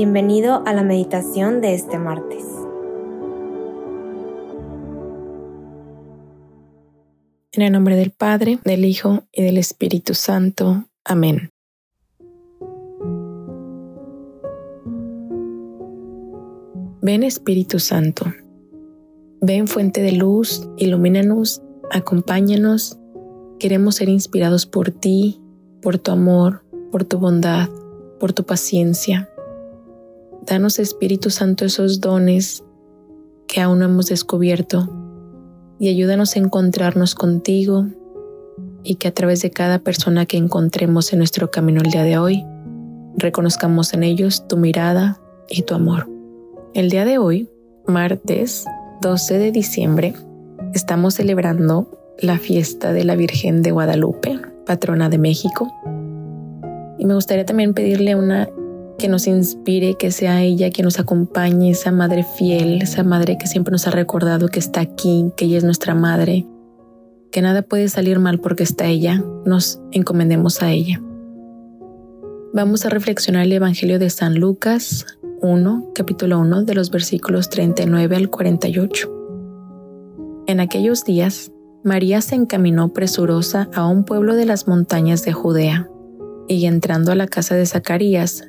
Bienvenido a la meditación de este martes. En el nombre del Padre, del Hijo y del Espíritu Santo. Amén. Ven Espíritu Santo. Ven fuente de luz, ilumínanos, acompáñanos. Queremos ser inspirados por ti, por tu amor, por tu bondad, por tu paciencia Danos Espíritu Santo esos dones que aún no hemos descubierto y ayúdanos a encontrarnos contigo y que a través de cada persona que encontremos en nuestro camino el día de hoy, reconozcamos en ellos tu mirada y tu amor. El día de hoy, martes 12 de diciembre, estamos celebrando la fiesta de la Virgen de Guadalupe, patrona de México. Y me gustaría también pedirle una que nos inspire, que sea ella quien nos acompañe, esa madre fiel, esa madre que siempre nos ha recordado que está aquí, que ella es nuestra madre, que nada puede salir mal porque está ella, nos encomendemos a ella. Vamos a reflexionar el Evangelio de San Lucas 1, capítulo 1, de los versículos 39 al 48. En aquellos días, María se encaminó presurosa a un pueblo de las montañas de Judea, y entrando a la casa de Zacarías,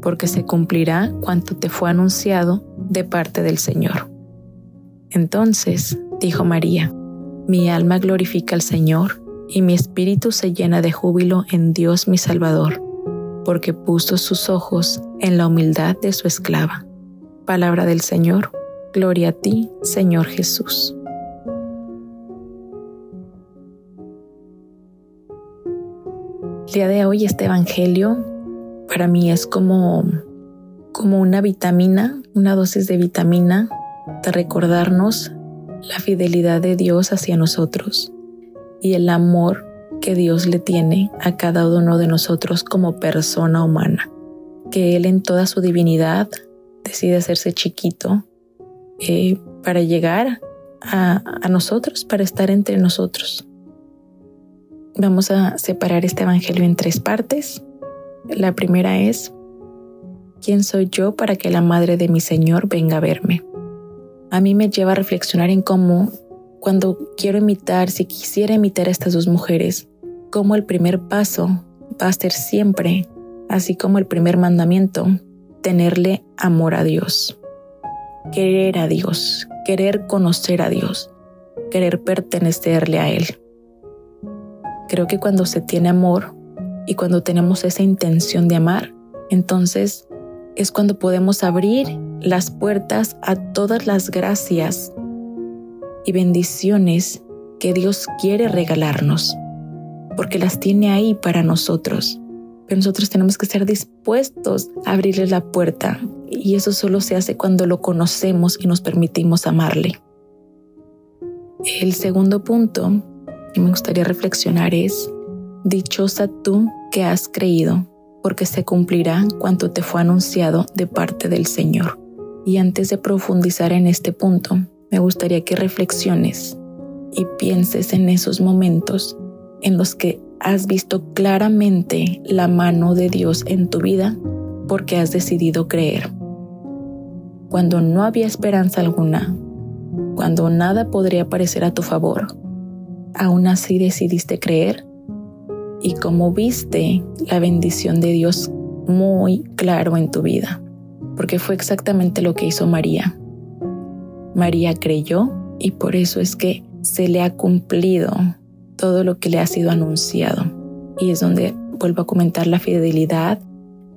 porque se cumplirá cuanto te fue anunciado de parte del Señor. Entonces dijo María, mi alma glorifica al Señor, y mi espíritu se llena de júbilo en Dios mi Salvador, porque puso sus ojos en la humildad de su esclava. Palabra del Señor, gloria a ti, Señor Jesús. El día de hoy este Evangelio para mí es como, como una vitamina, una dosis de vitamina de recordarnos la fidelidad de Dios hacia nosotros y el amor que Dios le tiene a cada uno de nosotros como persona humana, que Él en toda su divinidad decide hacerse chiquito eh, para llegar a, a nosotros, para estar entre nosotros. Vamos a separar este Evangelio en tres partes. La primera es, ¿quién soy yo para que la madre de mi Señor venga a verme? A mí me lleva a reflexionar en cómo, cuando quiero imitar, si quisiera imitar a estas dos mujeres, cómo el primer paso va a ser siempre, así como el primer mandamiento, tenerle amor a Dios, querer a Dios, querer conocer a Dios, querer pertenecerle a Él. Creo que cuando se tiene amor, y cuando tenemos esa intención de amar, entonces es cuando podemos abrir las puertas a todas las gracias y bendiciones que Dios quiere regalarnos, porque las tiene ahí para nosotros. Pero nosotros tenemos que estar dispuestos a abrirle la puerta y eso solo se hace cuando lo conocemos y nos permitimos amarle. El segundo punto que me gustaría reflexionar es, dichosa tú que has creído, porque se cumplirá cuanto te fue anunciado de parte del Señor. Y antes de profundizar en este punto, me gustaría que reflexiones y pienses en esos momentos en los que has visto claramente la mano de Dios en tu vida porque has decidido creer. Cuando no había esperanza alguna, cuando nada podría parecer a tu favor, aún así decidiste creer y cómo viste la bendición de Dios muy claro en tu vida, porque fue exactamente lo que hizo María. María creyó y por eso es que se le ha cumplido todo lo que le ha sido anunciado. Y es donde vuelvo a comentar la fidelidad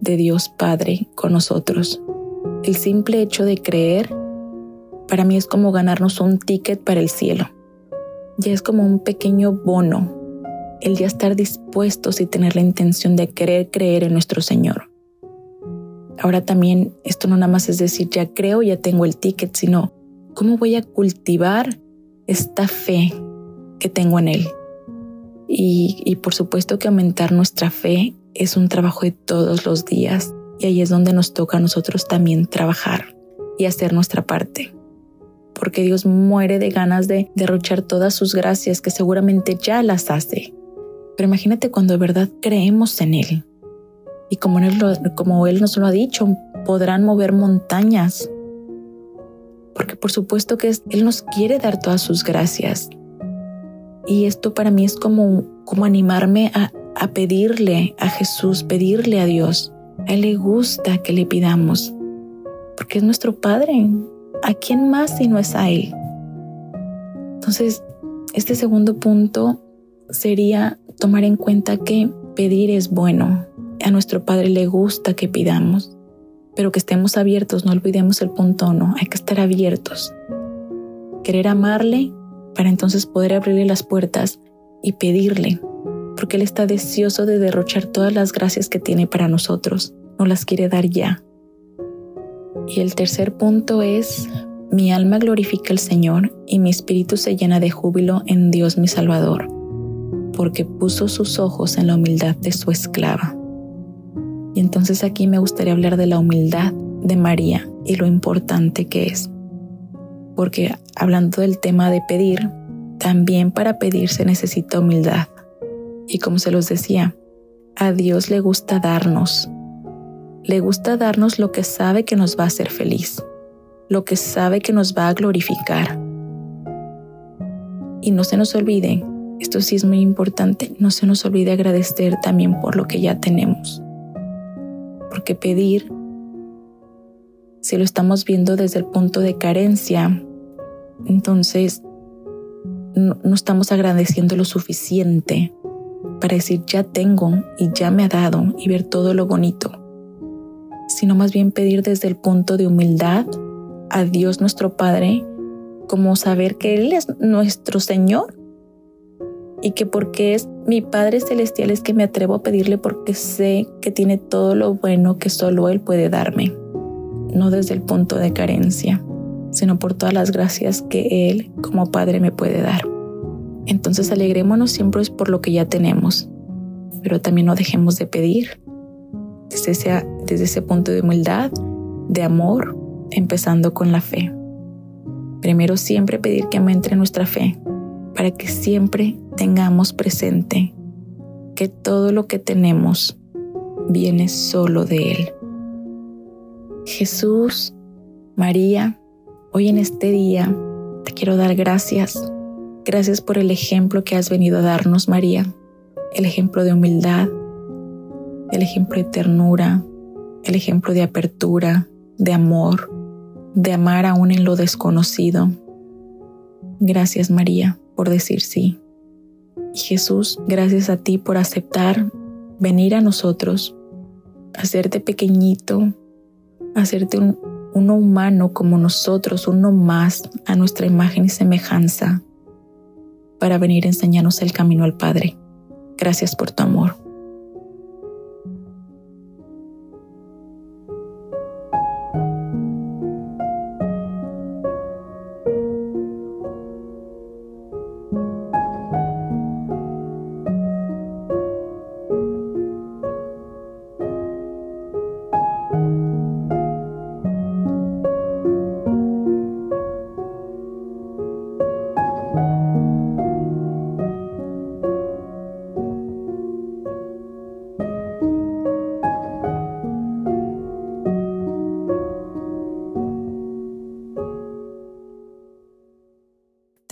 de Dios Padre con nosotros. El simple hecho de creer para mí es como ganarnos un ticket para el cielo. Ya es como un pequeño bono el ya estar dispuestos y tener la intención de querer creer en nuestro Señor. ahora también esto no nada más es decir, ya creo, ya tengo el ticket, sino cómo voy a cultivar esta fe que tengo en Él. Y, y por supuesto que aumentar nuestra fe es un trabajo de todos los días y ahí es donde nos toca a nosotros también trabajar y hacer nuestra parte. Porque Dios muere de ganas de derrochar todas sus gracias que seguramente ya las hace. Pero imagínate cuando de verdad creemos en Él. Y como Él, como él nos lo ha dicho, podrán mover montañas. Porque por supuesto que Él nos quiere dar todas sus gracias. Y esto para mí es como, como animarme a, a pedirle a Jesús, pedirle a Dios. A Él le gusta que le pidamos, porque es nuestro Padre. ¿A quién más si no es a Él? Entonces, este segundo punto sería tomar en cuenta que pedir es bueno. A nuestro Padre le gusta que pidamos, pero que estemos abiertos, no olvidemos el punto no, hay que estar abiertos. Querer amarle para entonces poder abrirle las puertas y pedirle porque Él está deseoso de derrochar todas las gracias que tiene para nosotros. No las quiere dar ya. Y el tercer punto es, mi alma glorifica al Señor y mi espíritu se llena de júbilo en Dios mi Salvador, porque puso sus ojos en la humildad de su esclava. Y entonces aquí me gustaría hablar de la humildad de María y lo importante que es. Porque hablando del tema de pedir, también para pedir se necesita humildad. Y como se los decía, a Dios le gusta darnos. Le gusta darnos lo que sabe que nos va a hacer feliz, lo que sabe que nos va a glorificar. Y no se nos olvide, esto sí es muy importante, no se nos olvide agradecer también por lo que ya tenemos. Porque pedir, si lo estamos viendo desde el punto de carencia, entonces no, no estamos agradeciendo lo suficiente para decir ya tengo y ya me ha dado y ver todo lo bonito, sino más bien pedir desde el punto de humildad a Dios nuestro Padre, como saber que Él es nuestro Señor y que porque es mi Padre Celestial es que me atrevo a pedirle porque sé que tiene todo lo bueno que solo Él puede darme, no desde el punto de carencia, sino por todas las gracias que Él como Padre me puede dar. Entonces alegrémonos siempre por lo que ya tenemos, pero también no dejemos de pedir desde ese, desde ese punto de humildad, de amor, empezando con la fe. Primero siempre pedir que aumente nuestra fe, para que siempre tengamos presente que todo lo que tenemos viene solo de Él. Jesús, María, hoy en este día te quiero dar gracias Gracias por el ejemplo que has venido a darnos, María, el ejemplo de humildad, el ejemplo de ternura, el ejemplo de apertura, de amor, de amar aún en lo desconocido. Gracias, María, por decir sí. Y Jesús, gracias a ti por aceptar venir a nosotros, hacerte pequeñito, hacerte un, uno humano como nosotros, uno más a nuestra imagen y semejanza para venir a enseñarnos el camino al Padre. Gracias por tu amor.